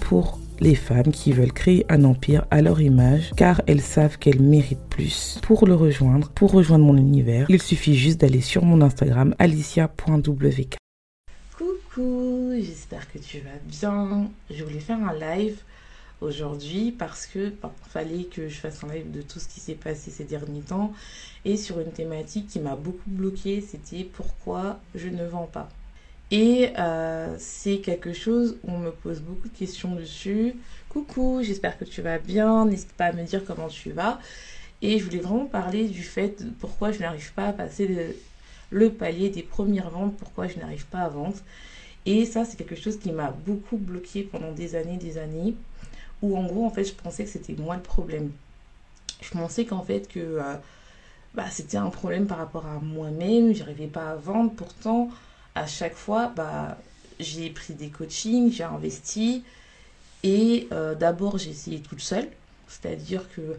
Pour les femmes qui veulent créer un empire à leur image car elles savent qu'elles méritent plus. Pour le rejoindre, pour rejoindre mon univers, il suffit juste d'aller sur mon Instagram alicia.wk. Coucou, j'espère que tu vas bien. Je voulais faire un live aujourd'hui parce que fallait que je fasse un live de tout ce qui s'est passé ces derniers temps et sur une thématique qui m'a beaucoup bloquée, c'était pourquoi je ne vends pas. Et euh, c'est quelque chose où on me pose beaucoup de questions dessus. Coucou, j'espère que tu vas bien. N'hésite pas à me dire comment tu vas. Et je voulais vraiment parler du fait de pourquoi je n'arrive pas à passer le, palier des premières ventes, pourquoi je n'arrive pas à vendre. Et ça, c'est quelque chose qui m'a beaucoup bloqué pendant des années, des années. Où en gros, en fait, je pensais que c'était moi le problème. Je pensais qu'en fait, que euh, bah, c'était un problème par rapport à moi-même. J'arrivais pas à vendre. Pourtant, à chaque fois, bah, j'ai pris des coachings, j'ai investi. Et euh, d'abord, j'ai essayé toute seule. C'est-à-dire que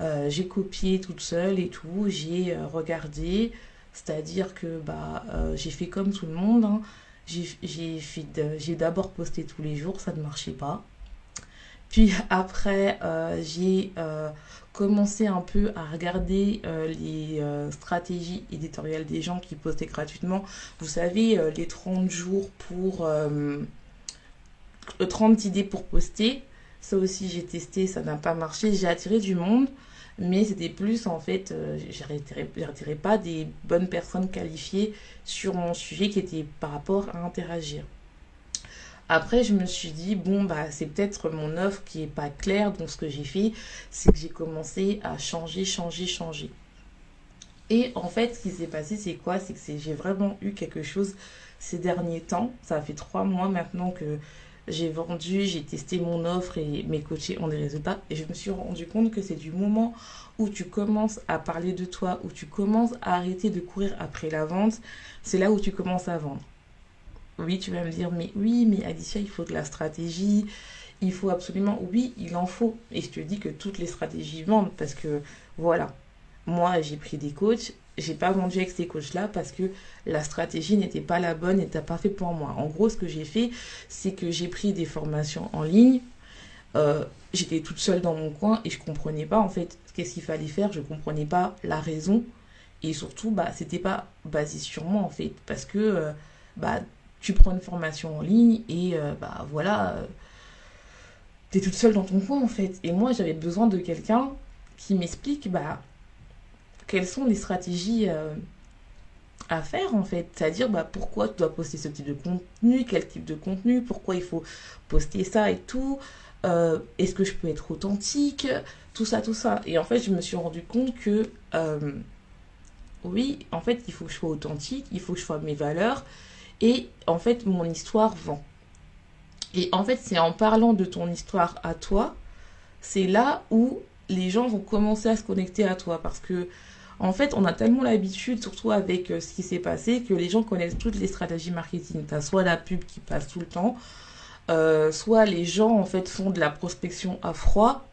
euh, j'ai copié toute seule et tout. J'ai euh, regardé. C'est-à-dire que bah, j'ai fait comme tout le monde. Hein. J'ai d'abord posté tous les jours, ça ne marchait pas. Puis après, j'ai commencer un peu à regarder euh, les euh, stratégies éditoriales des gens qui postaient gratuitement. Vous savez, euh, les 30 jours pour... 30 idées pour poster. Ça aussi, j'ai testé, ça n'a pas marché. J'ai attiré du monde, mais c'était plus en fait, je pas des bonnes personnes qualifiées sur mon sujet qui était par rapport à interagir. Après, je me suis dit, bon, bah, c'est peut-être mon offre qui n'est pas claire. Donc, ce que j'ai fait, c'est que j'ai commencé à changer, changer, changer. Et en fait, ce qui s'est passé, c'est quoi? C'est que j'ai vraiment eu quelque chose ces derniers temps. Ça fait trois mois maintenant que j'ai vendu, j'ai testé mon offre et mes coachés ont des résultats. Et je me suis rendu compte que c'est du moment où tu commences à parler de toi, où tu commences à arrêter de courir après la vente, c'est là où tu commences à vendre. Oui, tu vas me dire, mais oui, mais Alicia, il faut de la stratégie. Il faut absolument, oui, il en faut. Et je te dis que toutes les stratégies vendent parce que, voilà, moi, j'ai pris des coachs. J'ai pas vendu avec ces coachs-là parce que la stratégie n'était pas la bonne, n'était pas fait pour moi. En gros, ce que j'ai fait, c'est que j'ai pris des formations en ligne. Euh, j'étais toute seule dans mon coin et je comprenais pas en fait qu'est-ce qu'il fallait faire. Je comprenais pas la raison et surtout, bah, c'était pas basé sur moi en fait parce que, euh, bah, tu prends une formation en ligne et euh, bah voilà, euh, tu es toute seule dans ton coin en fait. Et moi j'avais besoin de quelqu'un qui m'explique bah, quelles sont les stratégies euh, à faire en fait. C'est-à-dire bah, pourquoi tu dois poster ce type de contenu, quel type de contenu, pourquoi il faut poster ça et tout. Est-ce que je peux être authentique Tout ça, tout ça. Et en fait je me suis rendu compte que oui, en fait il faut que je sois authentique, il faut que je sois mes valeurs et en fait, mon histoire vend. Et en fait, c'est en parlant de ton histoire à toi, c'est là où les gens vont commencer à se connecter à toi. Parce que, en fait, on a tellement l'habitude, surtout avec euh, ce qui s'est passé, que les gens connaissent toutes les stratégies marketing. Tu as soit la pub qui passe tout le temps, euh, soit les gens, en fait, font de la prospection à froid,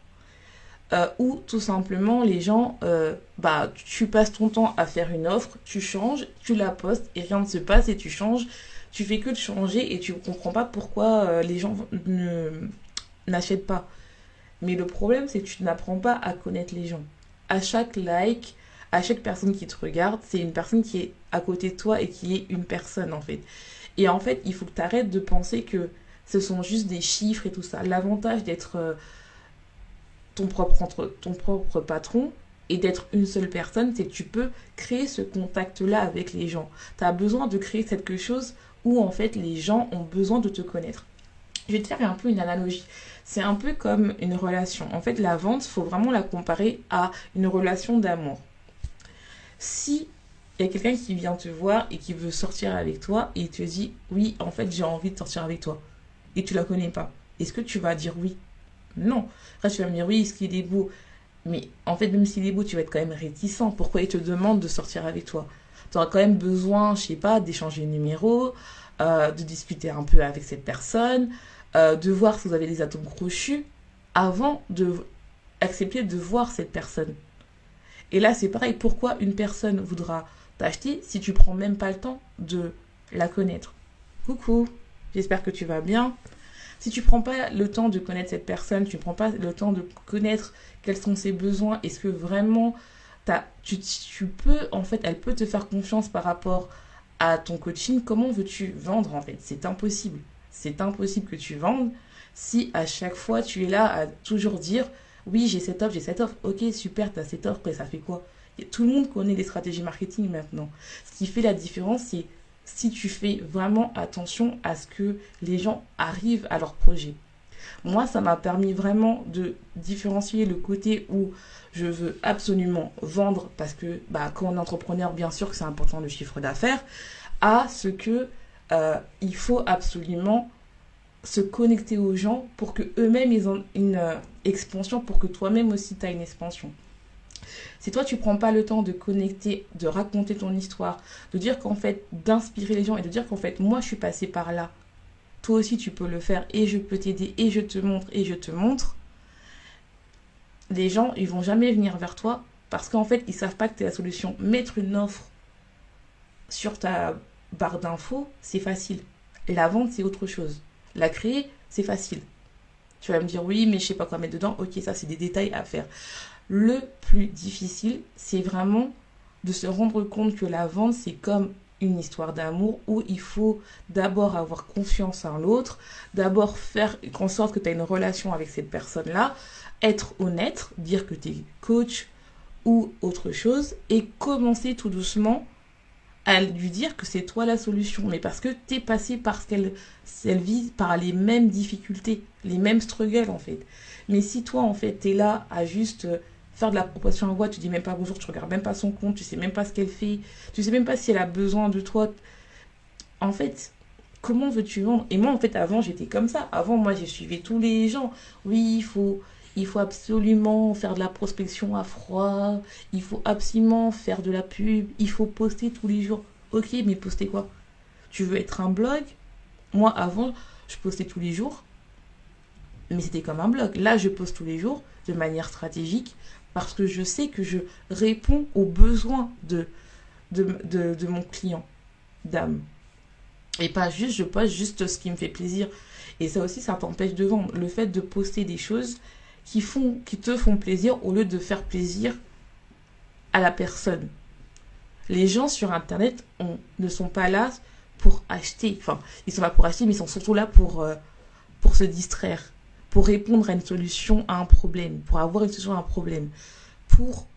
euh, ou tout simplement les gens, euh, bah, tu passes ton temps à faire une offre, tu changes, tu la postes et rien ne se passe et tu changes. Tu fais que de changer et tu ne comprends pas pourquoi euh, les gens n'achètent pas. Mais le problème, c'est que tu n'apprends pas à connaître les gens. À chaque like, à chaque personne qui te regarde, c'est une personne qui est à côté de toi et qui est une personne en fait. Et en fait, il faut que tu arrêtes de penser que ce sont juste des chiffres et tout ça. L'avantage d'être ton propre, entre, ton propre patron et d'être une seule personne, c'est que tu peux créer ce contact-là avec les gens. Tu as besoin de créer quelque chose où en fait les gens ont besoin de te connaître. Je vais te faire un peu une analogie. C'est un peu comme une relation. En fait, la vente, il faut vraiment la comparer à une relation d'amour. Si il y a quelqu'un qui vient te voir et qui veut sortir avec toi et il te dit oui, en fait, j'ai envie de sortir avec toi et tu la connais pas, est-ce que tu vas dire oui? Non. Après, tu vas me dire oui, est-ce qu'il est beau Mais en fait, même s'il est beau, tu vas être quand même réticent. Pourquoi il te demande de sortir avec toi? Tu auras quand même besoin, je sais pas, d'échanger le numéro, euh, de discuter un peu avec cette personne, euh, de voir si vous avez des atomes crochus avant de accepter de voir cette personne. Et là, c'est pareil. Pourquoi une personne voudra t'acheter si tu prends même pas le temps de la connaître? Coucou, j'espère que tu vas bien. Si tu prends pas le temps de connaître cette personne, tu ne prends pas le temps de connaître quels sont ses besoins, est-ce que vraiment tu peux, en fait, elle peut te faire confiance par rapport à ton coaching, comment veux-tu vendre en fait? C'est impossible. C'est impossible que tu vendes si à chaque fois tu es là à toujours dire oui, j'ai cette offre, j'ai cette offre. Ok, super, tu as cette offre, et ça fait quoi? Tout le monde connaît les stratégies marketing maintenant. Ce qui fait la différence, c'est si tu fais vraiment attention à ce que les gens arrivent à leur projet. Moi, ça m'a permis vraiment de différencier le côté où je veux absolument vendre parce que bah, quand on est entrepreneur, bien sûr que c'est important le chiffre d'affaires, à ce que euh, il faut absolument se connecter aux gens pour que eux-mêmes ils ont une euh, expansion, pour que toi-même aussi tu as une expansion. Si toi tu prends pas le temps de connecter, de raconter ton histoire, de dire qu'en fait d'inspirer les gens et de dire qu'en fait moi je suis passé par là, toi aussi tu peux le faire et je peux t'aider et je te montre et je te montre. Les gens ils vont jamais venir vers toi parce qu'en fait ils savent pas que tu es la solution. Mettre une offre sur ta barre d'infos, c'est facile. La vente c'est autre chose. La créer, c'est facile. Tu vas me dire oui, mais je sais pas quoi mettre dedans. Ok, ça c'est des détails à faire. Le plus difficile, c'est vraiment de se rendre compte que la vente, c'est comme une histoire d'amour où il faut d'abord avoir confiance en l'autre, d'abord faire en sorte que tu as une relation avec cette personne-là, être honnête, dire que tu es coach ou autre chose, et commencer tout doucement à lui dire que c'est toi la solution, mais parce que tu es passé par qu'elle elle vise, par les mêmes difficultés, les mêmes struggles en fait. Mais si toi en fait tu es là à juste faire de la proposition en voix, tu dis même pas bonjour, tu regardes même pas son compte, tu sais même pas ce qu'elle fait, tu sais même pas si elle a besoin de toi. En fait, comment veux-tu vendre? Et moi en fait avant j'étais comme ça. Avant moi j'ai suivi tous les gens. Oui, il faut il faut absolument faire de la prospection à froid, il faut absolument faire de la pub, il faut poster tous les jours. Ok, mais poster quoi? Tu veux être un blog? Moi, avant, je postais tous les jours, mais c'était comme un blog. Là, je poste tous les jours de manière stratégique parce que je sais que je réponds aux besoins de, de, mon client d'âme. Et pas juste, je poste juste ce qui me fait plaisir. Et ça aussi, ça t'empêche de vendre. Le fait de poster des choses qui, font, qui te font plaisir au lieu de faire plaisir à la personne. Les gens sur Internet ne sont pas là pour acheter. Enfin, ils sont là pour acheter, mais ils sont surtout là pour, euh, pour se distraire, pour répondre à une solution à un problème, pour avoir une solution à un problème, pour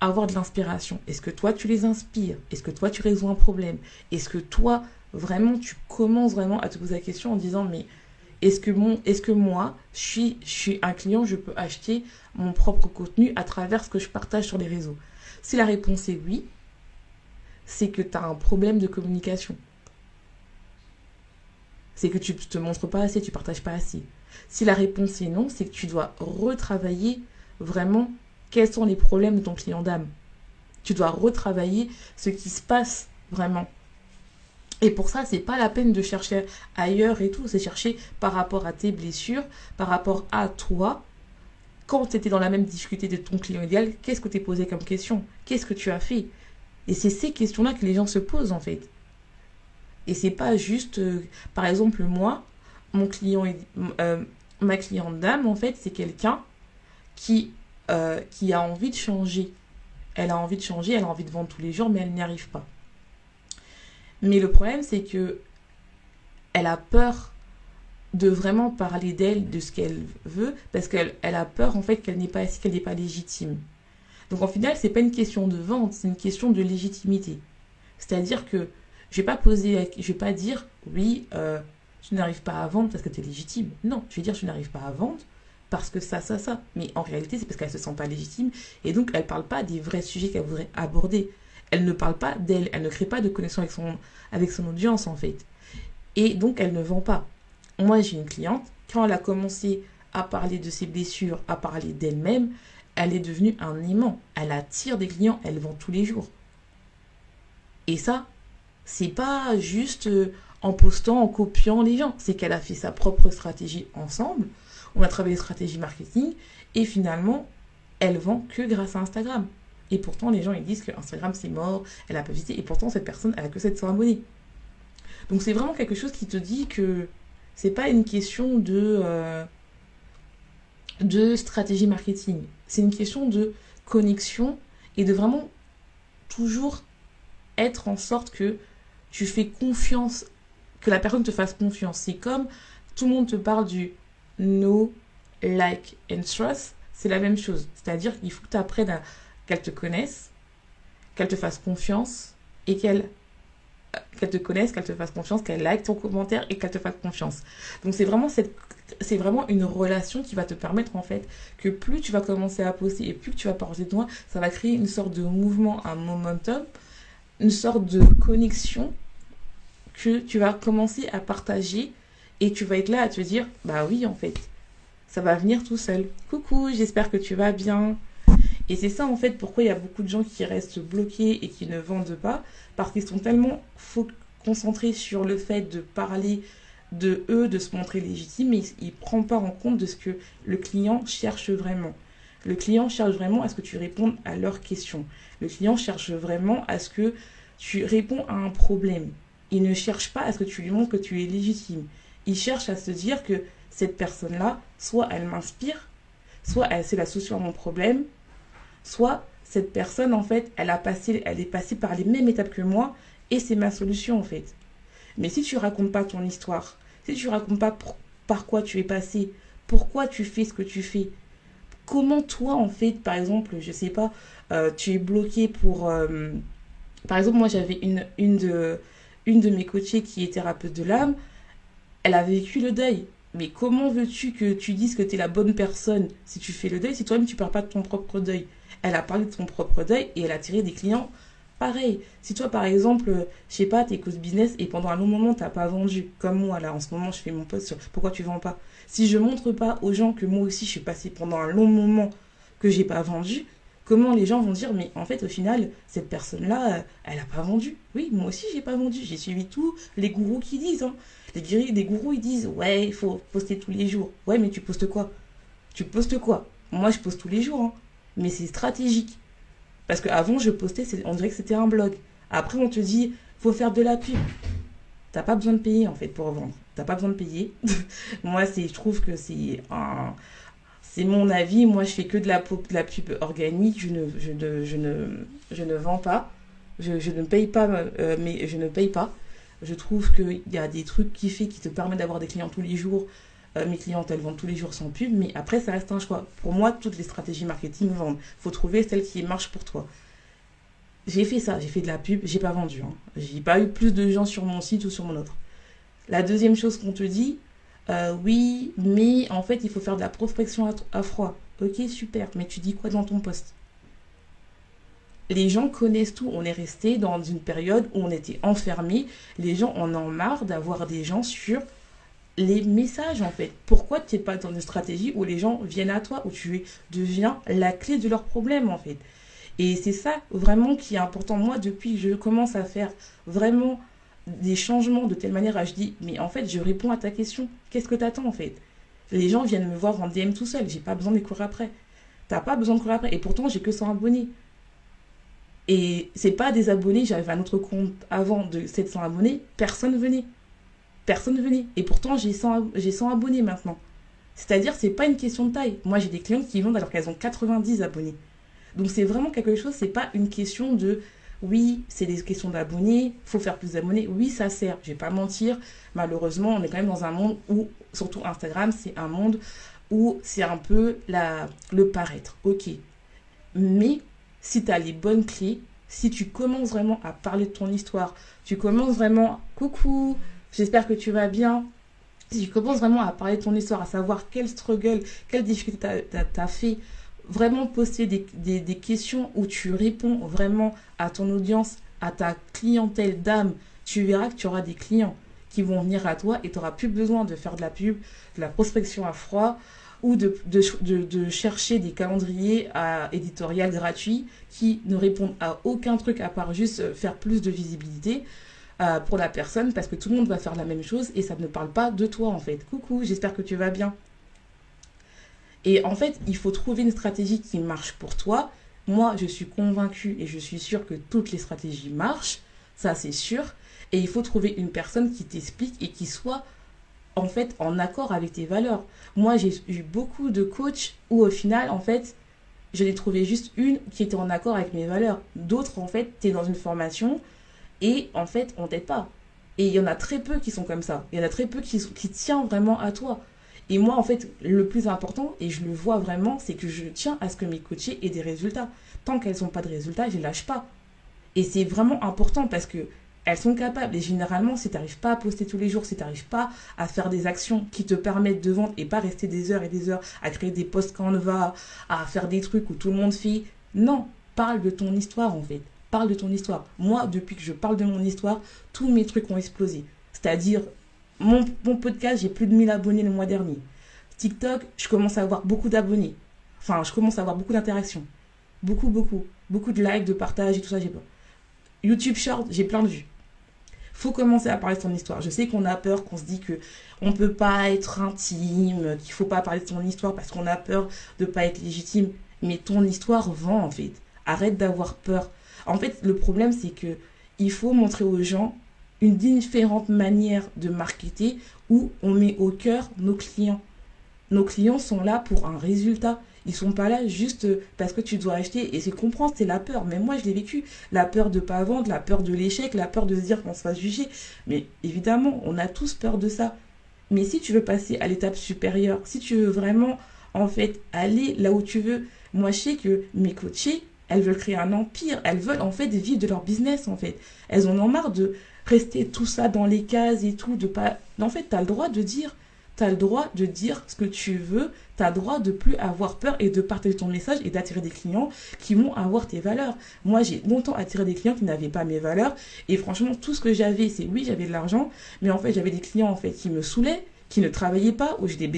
avoir de l'inspiration. Est-ce que toi, tu les inspires? Est-ce que toi, tu résous un problème? Est-ce que toi, vraiment, tu commences vraiment à te poser la question en disant, mais est-ce que, moi, je suis, je suis un client, je peux acheter mon propre contenu à travers ce que je partage sur les réseaux? Si la réponse est oui, c'est que tu as un problème de communication. C'est que tu ne te montres pas assez, tu partages pas assez. Si la réponse est non, c'est que tu dois retravailler vraiment quels sont les problèmes de ton client d'âme. Tu dois retravailler ce qui se passe vraiment et pour ça, c'est pas la peine de chercher ailleurs et tout, c'est chercher par rapport à tes blessures, par rapport à toi. Quand tu étais dans la même difficulté de ton client idéal, qu'est-ce que tu posé comme question? Qu'est-ce que tu as fait? Et c'est ces questions-là que les gens se posent en fait. Et c'est pas juste, euh, par exemple, moi, mon client, euh, ma cliente d'âme, en fait, c'est quelqu'un qui, euh, qui a envie de changer. Elle a envie de changer, elle a envie de vendre tous les jours, mais elle n'y arrive pas. Mais le problème, c'est que elle a peur de vraiment parler d'elle, de ce qu'elle veut, parce qu'elle elle a peur en fait qu'elle n'est pas qu'elle n'est pas légitime. Donc en final, c'est pas une question de vente, c'est une question de légitimité. C'est-à-dire que je vais pas poser, je vais pas dire oui, euh, tu n'arrives pas à vendre parce que tu es légitime. Non, tu veux dire, tu n'arrives pas à vendre parce que ça, ça, ça. Mais en réalité, c'est parce qu'elle se sent pas légitime et donc elle parle pas des vrais sujets qu'elle voudrait aborder. Elle ne parle pas d'elle, elle ne crée pas de connexion avec son, avec son audience en fait. Et donc elle ne vend pas. Moi, j'ai une cliente, quand elle a commencé à parler de ses blessures, à parler d'elle-même, elle est devenue un aimant. Elle attire des clients, elle vend tous les jours. Et ça, c'est pas juste euh, en postant, en copiant les gens. C'est qu'elle a fait sa propre stratégie ensemble. On a travaillé stratégie marketing et finalement, elle vend que grâce à Instagram. Et pourtant, les gens ils disent que Instagram c'est mort, elle a pas visité. Et pourtant, cette personne, elle a que 700 abonnés. Donc c'est vraiment quelque chose qui te dit que c'est pas une question de euh, de stratégie marketing. C'est une question de connexion et de vraiment toujours être en sorte que tu fais confiance, que la personne te fasse confiance. C'est comme tout le monde te parle du no, like and trust. C'est la même chose. C'est-à-dire qu'il faut que tu apprennes qu'elle te connaisse, qu'elle te fasse confiance et qu'elle qu'elle te connaisse, qu'elle te fasse confiance, qu'elle like ton commentaire et qu'elle te fasse confiance. Donc c'est vraiment cette c'est vraiment une relation qui va te permettre en fait que plus tu vas commencer à poster et plus tu vas parler de toi, ça va créer une sorte de mouvement, un momentum, une sorte de connexion que tu vas commencer à partager et tu vas être là à te dire bah oui en fait ça va venir tout seul. Coucou, j'espère que tu vas bien. Et c'est ça en fait pourquoi il y a beaucoup de gens qui restent bloqués et qui ne vendent pas parce qu'ils sont tellement concentrés sur le fait de parler de eux de se montrer légitime, mais il ne prend pas en compte de ce que le client cherche vraiment. Le client cherche vraiment à ce que tu répondes à leurs questions. Le client cherche vraiment à ce que tu réponds à un problème. Il ne cherche pas à ce que tu lui montres que tu es légitime. Il cherche à se dire que cette personne-là, soit elle m'inspire, soit elle c'est la solution à mon problème, soit cette personne en fait, elle a passé, elle est passée par les mêmes étapes que moi et c'est ma solution en fait. Mais si tu racontes pas ton histoire, si tu racontes pas par quoi tu es passé, pourquoi tu fais ce que tu fais, comment toi en fait, par exemple, je sais pas, euh, tu es bloqué pour, euh, par exemple, moi j'avais une, une de, une de mes coachées qui est thérapeute de l'âme, elle a vécu le deuil. Mais comment veux-tu que tu dises que tu es la bonne personne si tu fais le deuil, si toi-même tu parles pas de ton propre deuil? Elle a parlé de son propre deuil et elle a tiré des clients Pareil, si toi par exemple, je sais pas, t'es cause business et pendant un long moment t'as pas vendu, comme moi là en ce moment je fais mon post sur pourquoi tu vends pas. Si je montre pas aux gens que moi aussi je suis passée pendant un long moment que j'ai pas vendu, comment les gens vont dire mais en fait au final cette personne là elle a pas vendu. Oui, moi aussi j'ai pas vendu, j'ai suivi tous les gourous qui disent. Hein. Les, les gourous ils disent ouais il faut poster tous les jours. Ouais mais tu postes quoi? Tu postes quoi? Moi je poste tous les jours, hein. mais c'est stratégique. Parce qu'avant, je postais, on dirait que c'était un blog. Après, on te dit, faut faire de la pub. T'as pas besoin de payer, en fait, pour vendre. T'as pas besoin de payer. Moi, c'est, je trouve que c'est un, c'est mon avis. Moi, je fais que de la, de la pub organique. Je ne, je je ne, je ne vends pas. Je, je ne paye pas, euh, mais je ne paye pas. Je trouve qu'il y a des trucs qui fait qui te permettent d'avoir des clients tous les jours euh, mes clientes, elles vendent tous les jours sans pub, mais après, ça reste un choix. Pour moi, toutes les stratégies marketing vendent. Faut trouver celle qui marche pour toi. J'ai fait ça, j'ai fait de la pub, j'ai pas vendu. Hein. J'ai pas eu plus de gens sur mon site ou sur mon autre. La deuxième chose qu'on te dit, euh, oui, mais en fait, il faut faire de la prospection à, froid. Ok, super, mais tu dis quoi dans ton poste? Les gens connaissent tout. On est resté dans une période où on était enfermés. Les gens en ont marre d'avoir des gens sur les messages en fait. Pourquoi tu n'es pas dans une stratégie où les gens viennent à toi, où tu deviens la clé de leurs problèmes en fait? Et c'est ça vraiment qui est important. Moi, depuis que je commence à faire vraiment des changements de telle manière à je dis, mais en fait, je réponds à ta question. Qu'est-ce que tu attends en fait? Les gens viennent me voir en DM tout seul. J'ai pas besoin de courir après. T'as pas besoin de courir après. Et pourtant, j'ai que 100 abonnés. Et c'est pas des abonnés. J'avais un autre compte avant de 700 abonnés. Personne venait personne venait. Et pourtant, j'ai 100, j'ai 100 abonnés maintenant. C'est-à-dire, c'est pas une question de taille. Moi, j'ai des clients qui vendent alors qu'elles ont 90 abonnés. Donc, c'est vraiment quelque chose, c'est pas une question de oui, c'est des questions d'abonnés, faut faire plus d'abonnés. Oui, ça sert, je vais pas mentir. Malheureusement, on est quand même dans un monde où, surtout Instagram, c'est un monde où c'est un peu la, le paraître. Ok. Mais si tu as les bonnes clés, si tu commences vraiment à parler de ton histoire, tu commences vraiment, coucou, J'espère que tu vas bien. si tu commences vraiment à parler de ton histoire, à savoir quel struggle, quelle difficulté tu fait, vraiment poster des, des, questions où tu réponds vraiment à ton audience, à ta clientèle d'âme, tu verras que tu auras des clients qui vont venir à toi et tu n'auras plus besoin de faire de la pub, de la prospection à froid ou de, de, de, chercher des calendriers à éditorial gratuits qui ne répondent à aucun truc à part juste faire plus de visibilité. Euh, pour la personne parce que tout le monde va faire la même chose et ça ne parle pas de toi en fait. Coucou, j'espère que tu vas bien. Et en fait, il faut trouver une stratégie qui marche pour toi. Moi, je suis convaincue et je suis sûre que toutes les stratégies marchent, ça c'est sûr. Et il faut trouver une personne qui t'explique et qui soit en fait en accord avec tes valeurs. Moi, j'ai eu beaucoup de coachs où au final, en fait, je n'ai trouvé juste une qui était en accord avec mes valeurs. D'autres, en fait, tu es dans une formation, et en fait, on t'aide pas. Et il y en a très peu qui sont comme ça. Il y en a très peu qui, qui tiennent vraiment à toi. Et moi, en fait, le plus important, et je le vois vraiment, c'est que je tiens à ce que mes coachés aient des résultats. Tant qu'elles n'ont pas de résultats, je ne lâche pas. Et c'est vraiment important parce que elles sont capables. Et généralement, si tu n'arrives pas à poster tous les jours, si tu n'arrives pas à faire des actions qui te permettent de vendre et pas rester des heures et des heures à créer des posts va à faire des trucs où tout le monde fait, non, parle de ton histoire en fait parle de ton histoire. Moi, depuis que je parle de mon histoire, tous mes trucs ont explosé. C'est-à-dire, mon, podcast, j'ai plus de 1000 abonnés le mois dernier. TikTok, je commence à avoir beaucoup d'abonnés. Enfin, je commence à avoir beaucoup d'interactions. Beaucoup, beaucoup. Beaucoup de likes, de partages et tout ça, j'ai pas. YouTube Short, j'ai plein de vues. Faut commencer à parler de ton histoire. Je sais qu'on a peur, qu'on se dit que on peut pas être intime, qu'il faut pas parler de ton histoire parce qu'on a peur de pas être légitime. Mais ton histoire vend en fait. Arrête d'avoir peur. En fait, le problème, c'est que il faut montrer aux gens une différente manière de marketer où on met au cœur nos clients. Nos clients sont là pour un résultat. Ils sont pas là juste parce que tu dois acheter. Et c'est comprendre, c'est la peur. Mais moi, je l'ai vécu. La peur de pas vendre, la peur de l'échec, la peur de se dire qu'on se fasse juger. Mais évidemment, on a tous peur de ça. Mais si tu veux passer à l'étape supérieure, si tu veux vraiment, en fait, aller là où tu veux, moi, je sais que mes coachés, elles veulent créer un empire. Elles veulent en fait vivre de leur business en fait. Elles en ont marre de rester tout ça dans les cases et tout, de pas. En fait, tu as le droit de dire. Tu as le droit de dire ce que tu veux. Tu as le droit de plus avoir peur et de partager ton message et d'attirer des clients qui vont avoir tes valeurs. Moi, j'ai longtemps attiré des clients qui n'avaient pas mes valeurs. Et franchement, tout ce que j'avais, c'est oui, j'avais de l'argent. Mais en fait, j'avais des clients en fait qui me saoulaient, qui ne travaillaient pas, où j'ai des.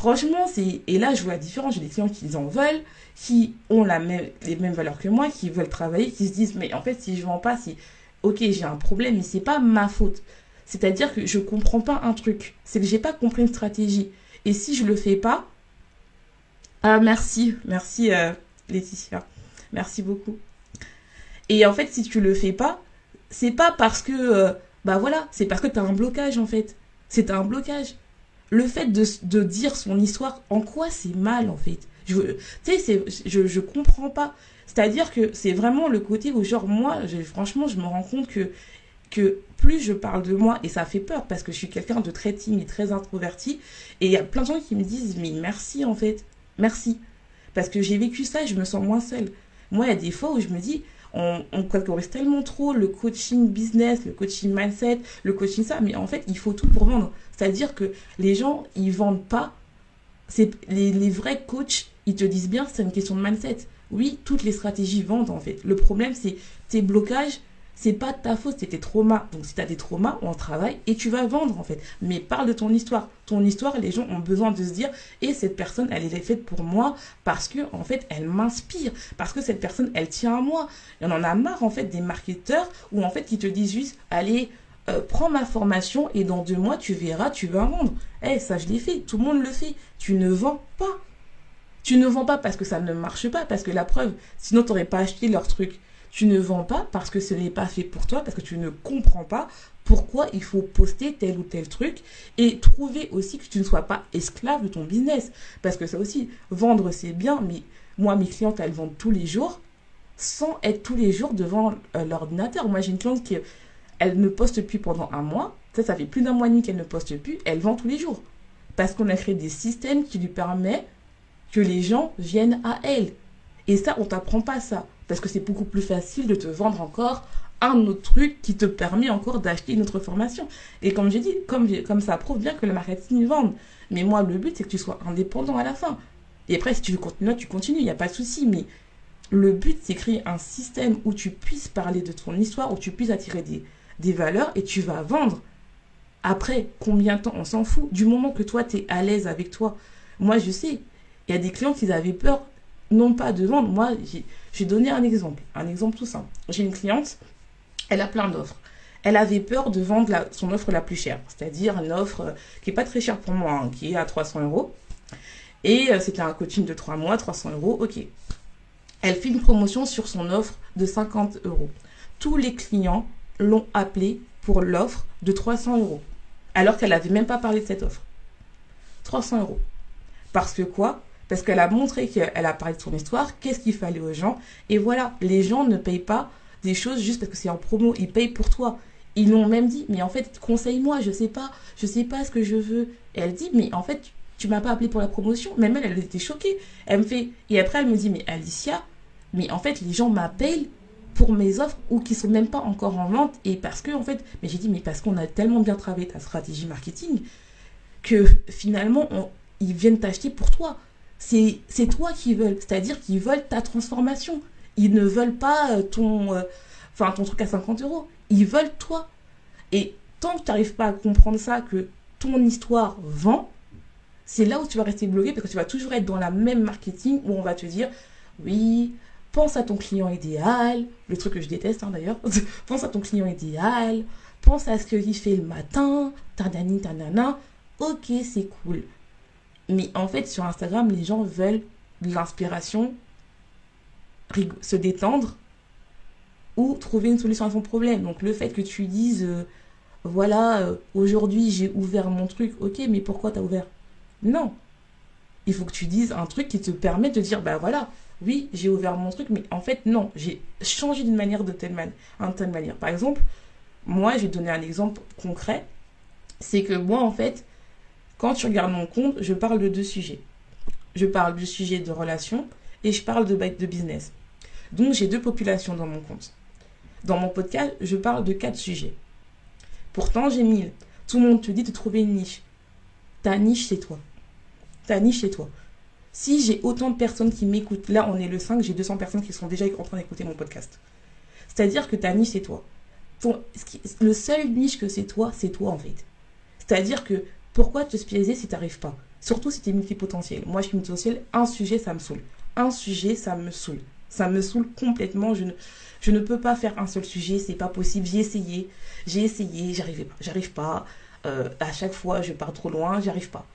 Franchement, c'est. Et là, je vois la différence. J'ai des clients qui en veulent qui ont la même, les mêmes valeurs que moi, qui veulent travailler, qui se disent, mais en fait, si je vends pas, si, ok, j'ai un problème, mais c'est pas ma faute. C'est-à-dire que je comprends pas un truc. C'est que j'ai pas compris une stratégie. Et si je le fais pas, ah, merci, merci, euh, Laetitia. Merci beaucoup. Et en fait, si tu le fais pas, c'est pas parce que, euh, bah voilà, c'est parce que tu as un blocage, en fait. C'est un blocage. Le fait de, de dire son histoire, en quoi c'est mal, en fait? Tu sais, je, je comprends pas. C'est-à-dire que c'est vraiment le côté où, genre, moi, franchement, je me rends compte que, que plus je parle de moi, et ça fait peur parce que je suis quelqu'un de très timide, très introverti, et il y a plein de gens qui me disent, mais merci en fait, merci. Parce que j'ai vécu ça je me sens moins seule. Moi, il y a des fois où je me dis, on, on catégorise tellement trop le coaching business, le coaching mindset, le coaching ça, mais en fait, il faut tout pour vendre. C'est-à-dire que les gens, ils vendent pas. C'est les, les vrais coachs, ils te disent bien c'est une question de mindset. Oui, toutes les stratégies vendent en fait. Le problème, c'est tes blocages, c'est pas ta faute, c'est tes traumas. Donc si tu as des traumas, on travaille et tu vas vendre en fait. Mais parle de ton histoire. Ton histoire, les gens ont besoin de se dire et cette personne, elle est faite pour moi parce que en fait, elle m'inspire parce que cette personne, elle tient à moi. Et on en a marre en fait des marketeurs ou en fait qui te disent allez euh, prends ma formation et dans deux mois tu verras, tu vas vendre. Eh, ça je l'ai fait, tout le monde le fait. Tu ne vends pas. Tu ne vends pas parce que ça ne marche pas, parce que la preuve, sinon tu n'aurais pas acheté leur truc. Tu ne vends pas parce que ce n'est pas fait pour toi, parce que tu ne comprends pas pourquoi il faut poster tel ou tel truc et trouver aussi que tu ne sois pas esclave de ton business. Parce que ça aussi, vendre c'est bien, mais moi, mes clientes, elles vendent tous les jours sans être tous les jours devant euh, l'ordinateur. Moi, j'ai une cliente qui, elle ne poste plus pendant un mois. Ça, ça fait plus d'un mois et demi qu'elle ne poste plus. Elle vend tous les jours. Parce qu'on a créé des systèmes qui lui permettent que les gens viennent à elle. Et ça, on t'apprend pas ça. Parce que c'est beaucoup plus facile de te vendre encore un autre truc qui te permet encore d'acheter une autre formation. Et comme j'ai dit, comme, ça prouve bien que le marketing vend. Mais moi, le but, c'est que tu sois indépendant à la fin. Et après, si tu veux continuer, tu continues, il n'y a pas de souci. Mais le but, c'est créer un système où tu puisses parler de ton histoire, où tu puisses attirer des, valeurs et tu vas vendre. Après, combien de temps, on s'en fout. Du moment que toi, tu es à l'aise avec toi. Moi, je sais, il y a des clients qui avaient peur, non pas de vendre. Moi, j'ai donné un exemple, un exemple tout simple. J'ai une cliente, elle a plein d'offres. Elle avait peur de vendre son offre la plus chère, c'est-à-dire une offre euh, qui n'est pas très chère pour moi, hein, qui est à 300 euros. Et euh, c'était un coaching de 3 mois, 300 euros, ok. Elle fait une promotion sur son offre de 50 euros. Tous les clients l'ont appelée pour l'offre de 300 euros, alors qu'elle n'avait même pas parlé de cette offre. 300 euros. Parce que quoi? Parce qu'elle a montré qu'elle a parlé de son histoire, qu'est-ce qu'il fallait aux gens, et voilà, les gens ne payent pas des choses juste parce que c'est en promo, ils payent pour toi. Ils l'ont même dit, mais en fait, conseille-moi, je sais pas, je sais pas ce que je veux. Et elle dit, mais en fait, tu m'as pas appelé pour la promotion. Même elle, elle était choquée. Elle me fait, et après, elle me dit, mais Alicia, mais en fait, les gens m'appellent pour mes offres ou qui sont même pas encore en vente. Et parce que, en fait, mais j'ai dit, mais parce qu'on a tellement bien travaillé ta stratégie marketing que finalement, ils viennent t'acheter pour toi. C'est toi qui veulent. C'est-à-dire qu'ils veulent ta transformation. Ils ne veulent pas euh, ton, euh, ton truc à 50 euros. Ils veulent toi. Et tant que tu n'arrives pas à comprendre ça, que ton histoire vend, c'est là où tu vas rester bloqué parce que tu vas toujours être dans la même marketing où on va te dire oui, pense à ton client idéal, le truc que je déteste hein, d'ailleurs, pense à ton client idéal, pense à ce qu'il fait le matin, tanani tanana, ok c'est cool. Mais en fait sur Instagram les gens veulent de l'inspiration, se détendre ou trouver une solution à son problème. Donc le fait que tu dises euh, voilà, euh, aujourd'hui j'ai ouvert mon truc, ok, mais pourquoi t'as ouvert? Non. Il faut que tu dises un truc qui te permet de dire, bah voilà, oui, j'ai ouvert mon truc, mais en fait, non, j'ai changé d'une manière de telle, telle manière. Par exemple, moi, j'ai donné un exemple concret. C'est que moi, en fait, quand tu regardes mon compte, je parle de deux sujets. Je parle du sujet de relation et je parle de, business. Donc, j'ai deux populations dans mon compte. Dans mon podcast, je parle de quatre sujets. Pourtant, j'ai mille. Tout le monde te dit de trouver une niche. Ta niche, c'est toi. Ta niche, c'est toi. Si j'ai autant de personnes qui m'écoutent, là on est le 5, j'ai 200 personnes qui sont déjà en train d'écouter mon podcast. C'est-à-dire que ta niche, c'est toi. le seul niche que c'est toi, c'est toi en fait. C'est-à-dire que pourquoi te spécialiser si tu n'arrives pas? Surtout si tu es multipotentiel. Moi, je suis multipotentiel, un sujet, ça me saoule. Un sujet, ça me saoule. Ça me saoule complètement. Je ne, je ne peux pas faire un seul sujet, c'est pas possible. J'ai essayé, j'ai essayé, j'arrivais pas, j'arrive pas. Euh, à chaque fois, je pars trop loin, j'y arrive pas.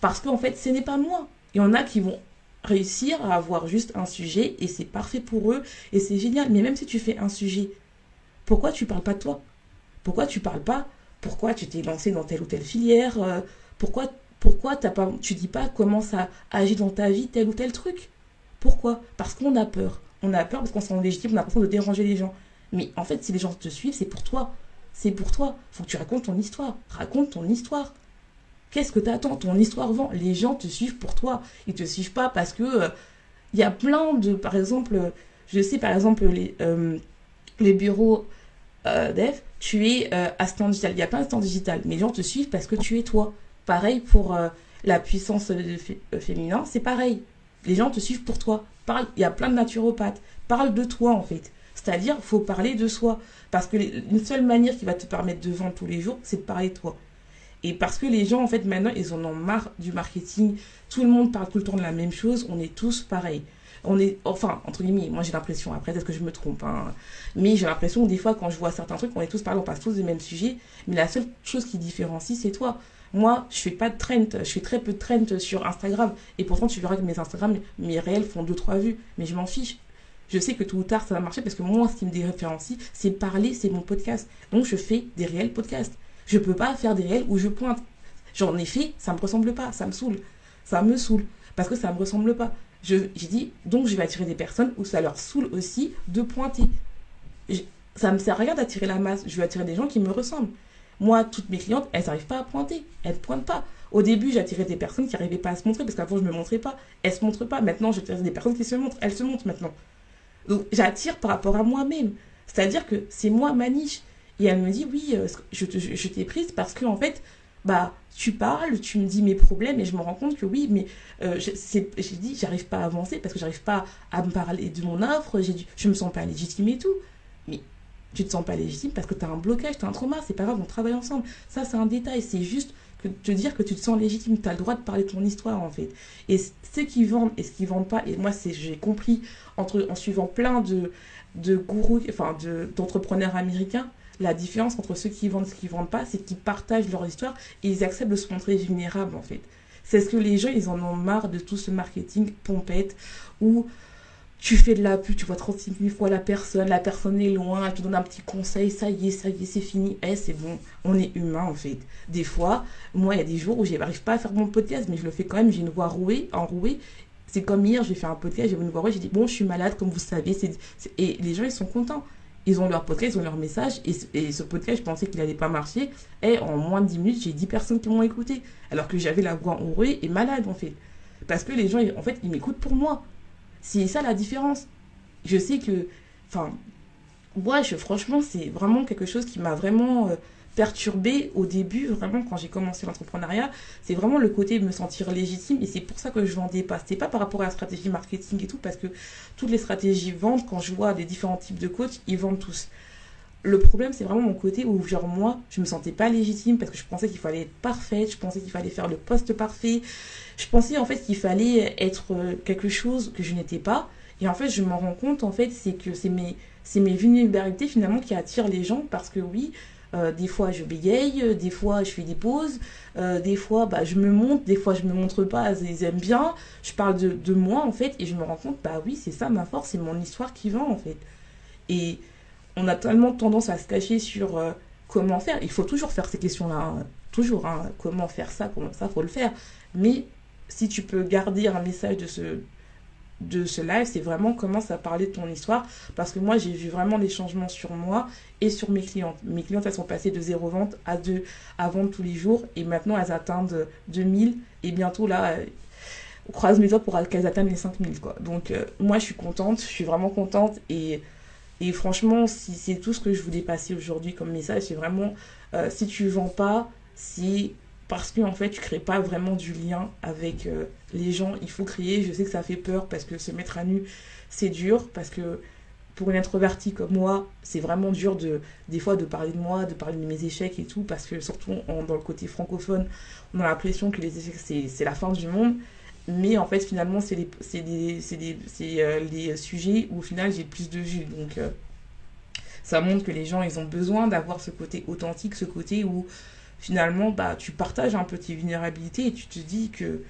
Parce qu'en fait, ce n'est pas moi. Il y en a qui vont réussir à avoir juste un sujet et c'est parfait pour eux et c'est génial. Mais même si tu fais un sujet, pourquoi tu parles pas de toi? Pourquoi tu parles pas Pourquoi tu t'es lancé dans telle ou telle filière euh, Pourquoi pourquoi t'as pas, tu dis pas comment ça agit dans ta vie tel ou tel truc Pourquoi? Parce qu'on a peur. On a peur parce qu'on sent légitime, on a l'impression de déranger les gens. Mais en fait, si les gens te suivent, c'est pour toi c'est pour toi. Faut que tu racontes ton histoire. Raconte ton histoire. Qu'est-ce que tu attends Ton histoire vend. Les gens te suivent pour toi. Ils te suivent pas parce que il euh, y a plein de, par exemple, je sais par exemple les, euh, bureaux euh, dev, tu es assistant digital. Il y a plein d'assistants digital, mais les gens te suivent parce que tu es toi. Pareil pour la puissance féminin, c'est pareil. Les gens te suivent pour toi. Parle, il y a plein de naturopathes. Parle de toi en fait. C'est-à-dire, faut parler de soi. Parce que une seule manière qui va te permettre de vendre tous les jours, c'est de parler de toi. Et parce que les gens, en fait, maintenant, ils en ont marre du marketing. Tout le monde parle tout le temps de la même chose. On est tous pareils. On est, enfin, entre guillemets, moi j'ai l'impression, après, est-ce que je me trompe hein, Mais j'ai l'impression, des fois, quand je vois certains trucs, on est tous pareils, on passe tous du même sujet. Mais la seule chose qui différencie, c'est toi. Moi, je fais pas de trend, je fais très peu de trend sur Instagram. Et pourtant, tu verras que mes Instagram, mes réels font 2-3 vues. Mais je m'en fiche je sais que tôt ou tard ça va marcher parce que moi, ce qui me différencie, c'est parler, c'est mon podcast. Donc je fais des réels podcasts. Je peux pas faire des réels où je pointe. J'en ai fait, ça me ressemble pas, ça me saoule. Ça me saoule parce que ça me ressemble pas. J'ai dit, donc je vais attirer des personnes où ça leur saoule aussi de pointer. ça me sert à rien d'attirer la masse. Je vais attirer des gens qui me ressemblent. Moi, toutes mes clientes, elles n'arrivent pas à pointer. Elles ne pointent pas. Au début, j'attirais des personnes qui n'arrivaient pas à se montrer parce qu'avant, je ne me montrais pas. Elles ne se montrent pas. Maintenant, j'attire des personnes qui se montrent. Elles se montrent maintenant. Donc j'attire par rapport à moi-même. C'est-à-dire que c'est moi ma niche. Et elle me dit, oui, euh, je, je t'ai prise parce que, en fait, bah, tu parles, tu me dis mes problèmes et je me rends compte que oui, mais euh, j'ai dit, j'arrive pas à avancer parce que j'arrive pas à me parler de mon offre, je me sens pas légitime et tout. Mais tu te sens pas légitime parce que tu as un blocage, tu as un trauma, c'est pas grave, on travaille ensemble. Ça, c'est un détail, c'est juste que te dire que tu te sens légitime, tu as le droit de parler de ton histoire en fait. Et ceux qui vendent et ceux qui vendent pas, et moi, j'ai compris entre, en suivant plein de, de gourous, enfin d'entrepreneurs américains, la différence entre ceux qui vendent et ceux qui vendent pas, c'est qu'ils partagent leur histoire et ils acceptent de se montrer vulnérables en fait. C'est ce que les gens, ils en ont marre de tout ce marketing pompette où tu fais de la pub, tu vois 36 000 fois la personne, la personne est loin, elle te donne un petit conseil, ça y est, ça y est, c'est fini, eh, c'est bon, on est humain en fait. Des fois, moi, il y a des jours où j'arrive pas à faire mon podcast, mais je le fais quand même, j'ai une voix rouée, enrouée. C'est comme hier, j'ai fait un podcast, j'ai une voix rouée, j'ai dit, bon, je suis malade, comme vous savez, et les gens, ils sont contents ils ont leur podcast, ils ont leur message, et, ce podcast, je pensais qu'il n'allait pas marcher, et en moins de 10 minutes, j'ai 10 personnes qui m'ont écouté, alors que j'avais la voix enrouée et malade, en fait. Parce que les gens, en fait, ils m'écoutent pour moi. C'est ça la différence. Je sais que, enfin, moi, je, franchement, c'est vraiment quelque chose qui m'a vraiment... Euh, perturbé au début, vraiment, quand j'ai commencé l'entrepreneuriat. C'est vraiment le côté de me sentir légitime et c'est pour ça que je vendais pas. C'était pas par rapport à la stratégie marketing et tout, parce que toutes les stratégies vendent, quand je vois des différents types de coachs, ils vendent tous. Le problème, c'est vraiment mon côté où, genre, moi, je me sentais pas légitime parce que je pensais qu'il fallait être parfaite, je pensais qu'il fallait faire le poste parfait, je pensais en fait qu'il fallait être euh, quelque chose que je n'étais pas. Et en fait, je me rends compte, en fait, c'est que c'est mes, c'est mes vulnérabilités finalement qui attirent les gens parce que oui, euh, des fois, je bégaye, des fois, je fais des pauses, euh, des fois, bah, je me montre, des fois, je me montre pas, ils aiment bien. Je parle de, moi, en fait, et je me rends compte, bah oui, c'est ça ma force, c'est mon histoire qui vend, en fait. Et on a tellement tendance à se cacher sur euh, comment faire. Il faut toujours faire ces questions-là, hein. toujours. Hein. comment faire ça, comment ça, faut le faire. Mais si tu peux garder un message de ce, de ce live, c'est vraiment commence à parler de ton histoire. Parce que moi, j'ai vu vraiment des changements sur moi et sur mes clientes. Mes clientes, elles sont passées de zéro vente à deux à vendre tous les jours. Et maintenant, elles atteignent 2000. Et bientôt, là, on croise mes doigts pour qu'elles atteignent les 5000. Quoi. Donc, euh, moi, je suis contente. Je suis vraiment contente. Et, franchement, si c'est tout ce que je voulais passer aujourd'hui comme message, c'est vraiment, euh, si tu vends pas, si parce que en fait tu crées pas vraiment du lien avec euh, les gens. Il faut créer. Je sais que ça fait peur parce que se mettre à nu c'est dur. Parce que pour une introvertie comme moi c'est vraiment dur de des fois de parler de moi de parler de mes échecs et tout. Parce que surtout dans le côté francophone on a l'impression que les échecs c'est la fin du monde. Mais en fait finalement c'est les c'est des, euh, les sujets où au final j'ai plus de vues. Donc euh, ça montre que les gens ils ont besoin d'avoir ce côté authentique ce côté où finalement, bah, tu partages un peu tes vulnérabilités et tu te dis que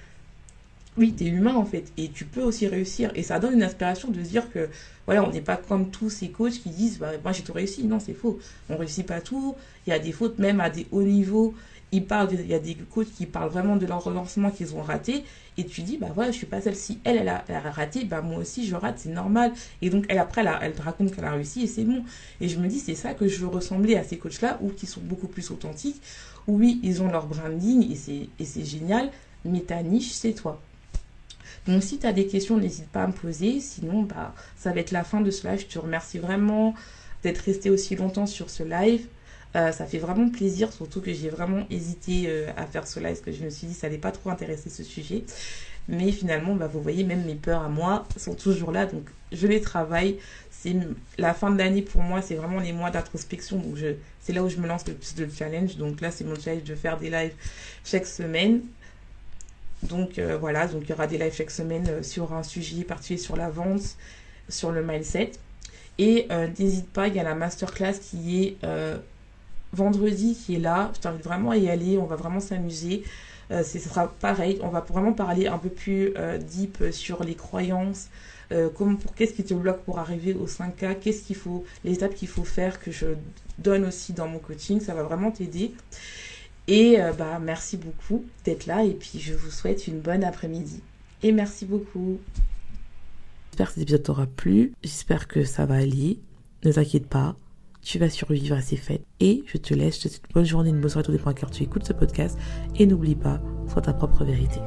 oui, tu es humain en fait, et tu peux aussi réussir. Et ça donne une inspiration de dire que, voilà, on n'est pas comme tous ces coachs qui disent, bah, moi j'ai tout réussi. Non, c'est faux. On réussit pas tout. Il y a des fautes, même à des hauts niveaux. Il y a des coachs qui parlent vraiment de leur relancement qu'ils ont raté. Et tu dis, bah voilà, je suis pas celle. Si elle, elle a, raté, bah moi aussi je rate, c'est normal. Et donc, elle, après, elle, elle te raconte qu'elle a réussi et c'est bon. Et je me dis, c'est ça que je veux ressembler à ces coachs-là, ou qui sont beaucoup plus authentiques, oui, ils ont leur branding et c'est génial, mais ta niche, c'est toi. Donc si tu as des questions, n'hésite pas à me poser. Sinon, bah, ça va être la fin de ce live. Je te remercie vraiment d'être resté aussi longtemps sur ce live. Euh, ça fait vraiment plaisir, surtout que j'ai vraiment hésité euh, à faire ce live, parce que je me suis dit ça n'allait pas trop intéresser ce sujet. Mais finalement, bah, vous voyez, même mes peurs à moi sont toujours là, donc je les travaille. C'est la fin de l'année pour moi, c'est vraiment les mois d'introspection, donc c'est là où je me lance le plus de challenge. Donc là, c'est mon challenge de faire des lives chaque semaine. Donc euh, voilà, donc il y aura des lives chaque semaine sur un sujet particulier sur la vente, sur le mindset. Et n'hésite pas, il y a la masterclass qui est vendredi qui est là. Je t'invite vraiment à y aller, on va vraiment s'amuser. ce sera pareil, on va vraiment parler un peu plus deep sur les croyances, pour qu'est-ce qui te bloque pour arriver au 5K, qu'est-ce qu'il faut, les étapes qu'il faut faire que je donne aussi dans mon coaching, ça va vraiment t'aider. Et euh, bah, merci beaucoup d'être là et puis je vous souhaite une bonne après-midi. Et merci beaucoup. J'espère que cet épisode t'aura plu. J'espère que ça va aller. Ne t'inquiète pas. Tu vas survivre à ces fêtes. Et je te laisse. Je te souhaite une bonne journée, une bonne soirée, tout dépend à tu écoutes ce podcast. Et n'oublie pas, sois ta propre vérité.